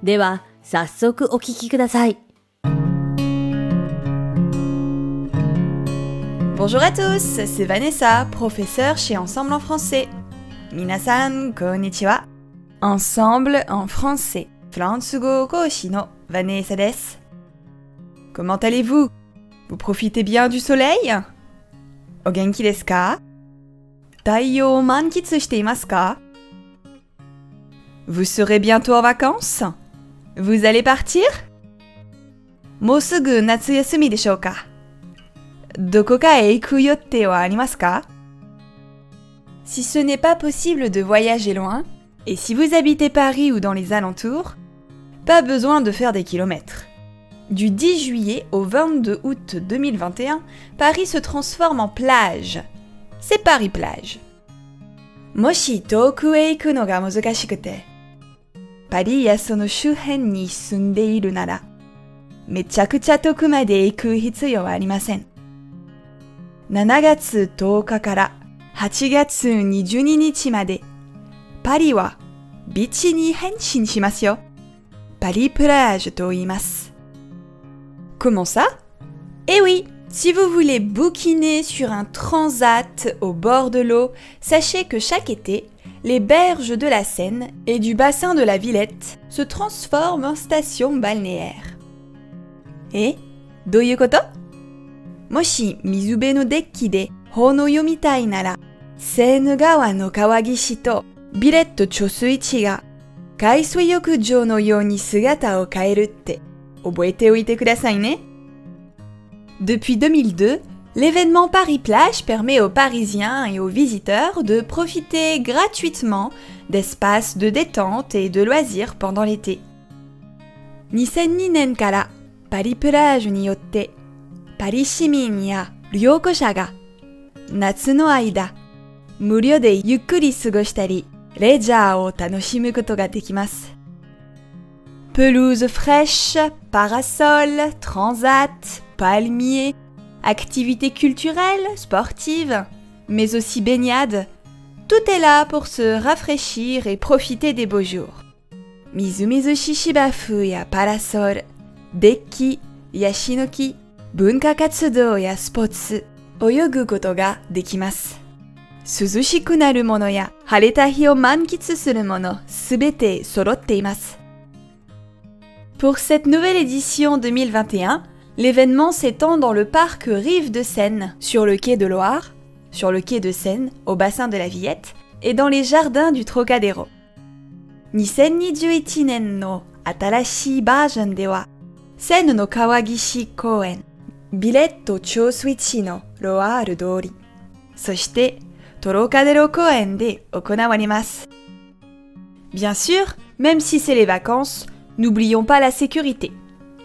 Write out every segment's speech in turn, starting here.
Bonjour à tous, c'est Vanessa, professeure chez Ensemble en français. Minasan, konnichiwa. Ensemble en français. Flansugo ko Vanessa des. Comment allez-vous Vous profitez bien du soleil Ogenki mankitsu Vous serez bientôt en vacances vous allez partir e Si ce n'est pas possible de voyager loin, et si vous habitez Paris ou dans les alentours, pas besoin de faire des kilomètres. Du 10 juillet au 22 août 2021, Paris se transforme en plage. C'est Paris plage. Moshi パリやその周辺に住んでいるなら、めちゃくちゃ遠くまで行く必要はありません。7月10日から8月22日まで、パリはビーチに変身しますよ。パリプラージュと言います。Comment ça? Eh oui! Si vous voulez bouquiner sur un transat au bord de l'eau, sachez que chaque été, les berges de la Seine et du bassin de la Villette se transforment en stations balnéaires. Et, doyukoto? Moshi mizube no dekki de hono yo mitai nara, Seine-gawa no kawagishi to Villette chosuichi ga kaisui yokujo no you ni sugata o kaeru te oboete oite kudasai ne. Depuis 2002, L'événement Paris Plage permet aux Parisiens et aux visiteurs de profiter gratuitement d'espaces de détente et de loisirs pendant l'été. 2002 nenkara Paris Plage niyotte Paris shimin ya ga natsu no aida muryo de yukkuri sugoshitari Pelouse fraîche, parasol, transat, palmier, Activités culturelles, sportives, mais aussi baignades, tout est là pour se rafraîchir et profiter des beaux jours. Mizumizushi Shibafu ya parasol, deki Yashinoki, bunka katsudo ya spotsu, oyogu koto ga dekimasu. Suzushi kunaru mono ya hareta hi o mankitsu suru mono sorotte imasu. Pour cette nouvelle édition 2021, L'événement s'étend dans le parc Rive de Seine, sur le quai de Loire, sur le quai de Seine, au bassin de la Villette, et dans les jardins du Trocadéro. Nisennijuichinen no Seine Kawagishi Koen, Biletto Dori, Trocadéro Koen Bien sûr, même si c'est les vacances, n'oublions pas la sécurité.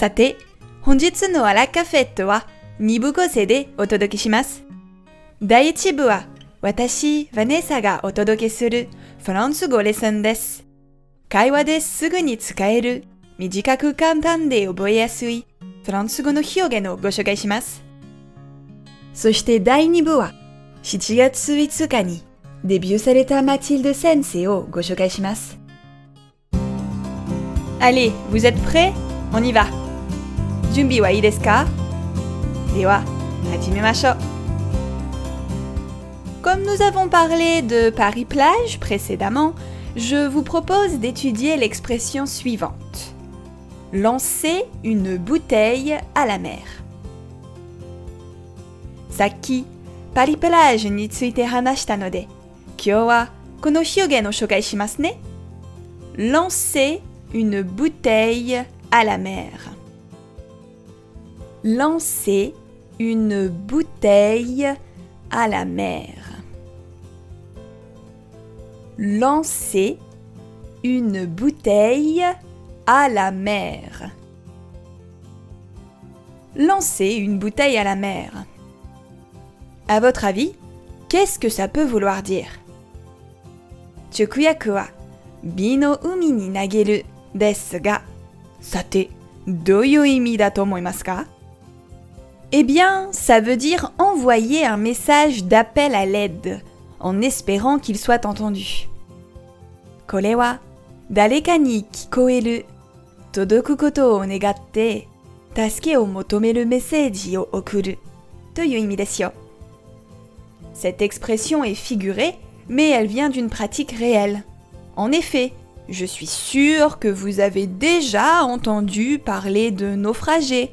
さて、本日のアラカフェットは2部構成でお届けします。第1部は私、ヴァネサがお届けするフランス語レッスンです。会話ですぐに使える短く簡単で覚えやすいフランス語の表現をご紹介します。そして第2部は7月5日にデビューされたマティルド先生をご紹介します。Allez, vous êtes prêts On y va 準備はいいですかでは始めましょう Comme nous avons parlé de Paris-Plage précédemment, je vous propose d'étudier l'expression suivante. Lancer une bouteille à la mer. Saki, Paris-Plage nitsuite hanashita no de, kyou wa kono shimasu ne. Lancer une bouteille à la mer lancer une bouteille à la mer. Lancer une bouteille à la mer. Lancer une bouteille à la mer. À votre avis, qu'est-ce que ça peut vouloir dire Chukuyaku bi no umi ni nageru desu ga sate yu imi da ka eh bien, ça veut dire envoyer un message d'appel à l'aide, en espérant qu'il soit entendu. Kolewa, todoku koto o negatte, tasuke o motomeru Cette expression est figurée, mais elle vient d'une pratique réelle. En effet, je suis sûre que vous avez déjà entendu parler de naufragés,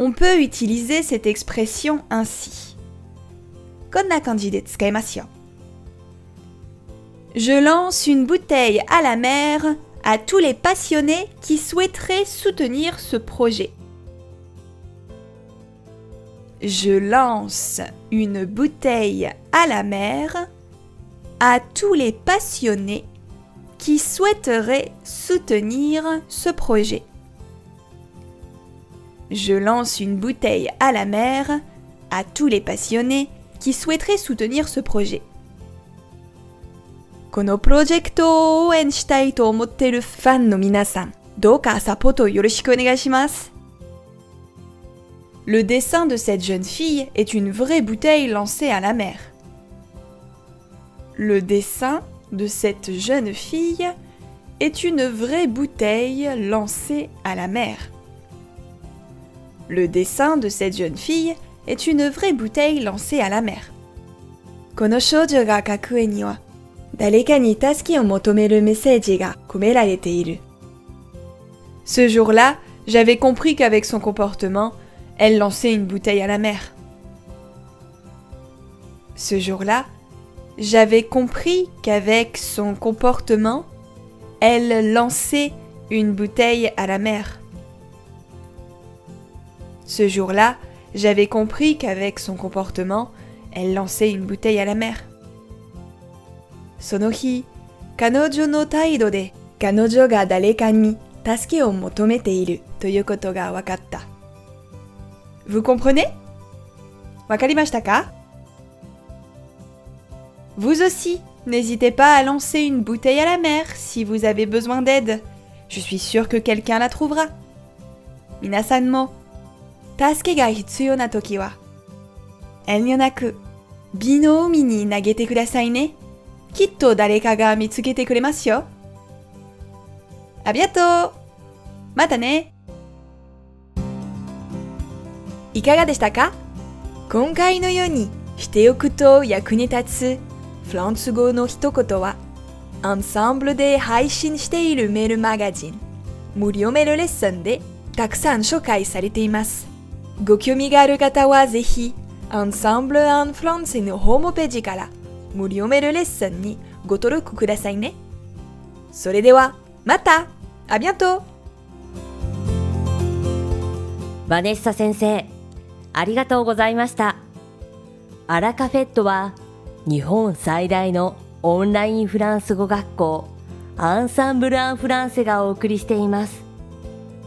on peut utiliser cette expression ainsi. Je lance une bouteille à la mer à tous les passionnés qui souhaiteraient soutenir ce projet. Je lance une bouteille à la mer à tous les passionnés qui souhaiteraient soutenir ce projet. Je lance une bouteille à la mer à tous les passionnés qui souhaiteraient soutenir ce projet. Le dessin de cette jeune fille est une vraie bouteille lancée à la mer. Le dessin de cette jeune fille est une vraie bouteille lancée à la mer. Le dessin de cette jeune fille est une vraie bouteille lancée à la mer. Ce jour-là, j'avais compris qu'avec son comportement, elle lançait une bouteille à la mer. Ce jour-là, j'avais compris qu'avec son comportement, elle lançait une bouteille à la mer. Ce jour-là, j'avais compris qu'avec son comportement, elle lançait une bouteille à la mer. Sonohi, de Vous comprenez Wakarimashita Vous aussi, n'hésitez pas à lancer une bouteille à la mer si vous avez besoin d'aide. Je suis sûre que quelqu'un la trouvera. Minasan mo 助けが必要な時は、遠慮なく、美の海に投げてくださいね。きっと誰かが見つけてくれますよ。ありがとうまたねいかがでしたか今回のようにしておくと役に立つフランス語の一言は、アンサンブルで配信しているメールマガジン、無料メールレッスンでたくさん紹介されています。ご興味がある方はぜひ、Ensemble en France のホームページから無料メールレッスンにご登録くださいね。それでは、またあ b がとうバネッサ先生、ありがとうございました。アラカフェットは日本最大のオンラインフランス語学校アンサンブル・アン・フランセがお送りしています。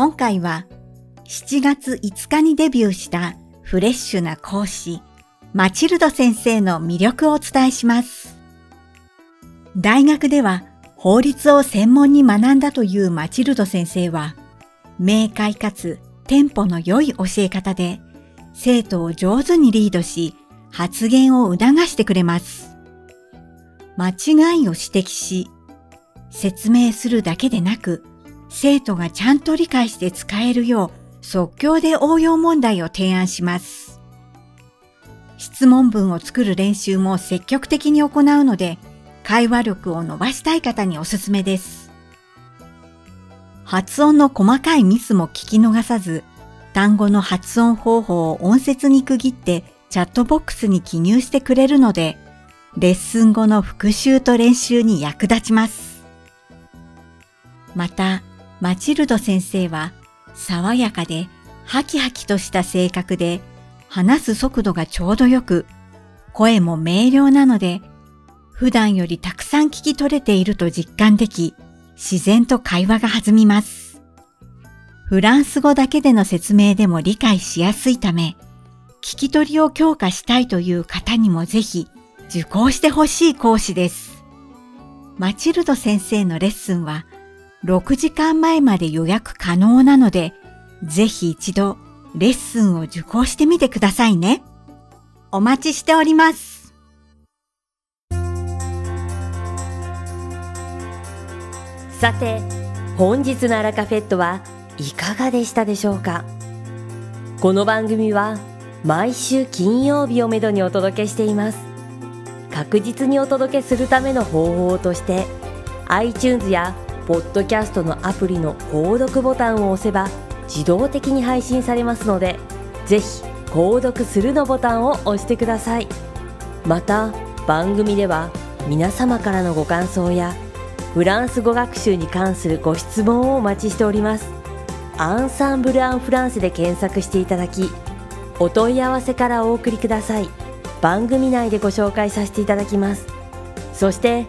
今回は7月5日にデビューしたフレッシュな講師、マチルド先生の魅力をお伝えします。大学では法律を専門に学んだというマチルド先生は、明快かつテンポの良い教え方で、生徒を上手にリードし、発言を促してくれます。間違いを指摘し、説明するだけでなく、生徒がちゃんと理解して使えるよう即興で応用問題を提案します。質問文を作る練習も積極的に行うので、会話力を伸ばしたい方におすすめです。発音の細かいミスも聞き逃さず、単語の発音方法を音節に区切ってチャットボックスに記入してくれるので、レッスン後の復習と練習に役立ちます。また、マチルド先生は爽やかでハキハキとした性格で話す速度がちょうどよく声も明瞭なので普段よりたくさん聞き取れていると実感でき自然と会話が弾みます。フランス語だけでの説明でも理解しやすいため聞き取りを強化したいという方にもぜひ受講してほしい講師です。マチルド先生のレッスンは6時間前まで予約可能なので、ぜひ一度レッスンを受講してみてくださいね。お待ちしております。さて、本日のアラカフェットはいかがでしたでしょうかこの番組は毎週金曜日をめどにお届けしています。確実にお届けするための方法として iTunes やポッドキャストのアプリの購読ボタンを押せば自動的に配信されますのでぜひ購読するのボタンを押してくださいまた番組では皆様からのご感想やフランス語学習に関するご質問をお待ちしておりますアンサンブル・アン・フランスで検索していただきお問い合わせからお送りください番組内でご紹介させていただきますそして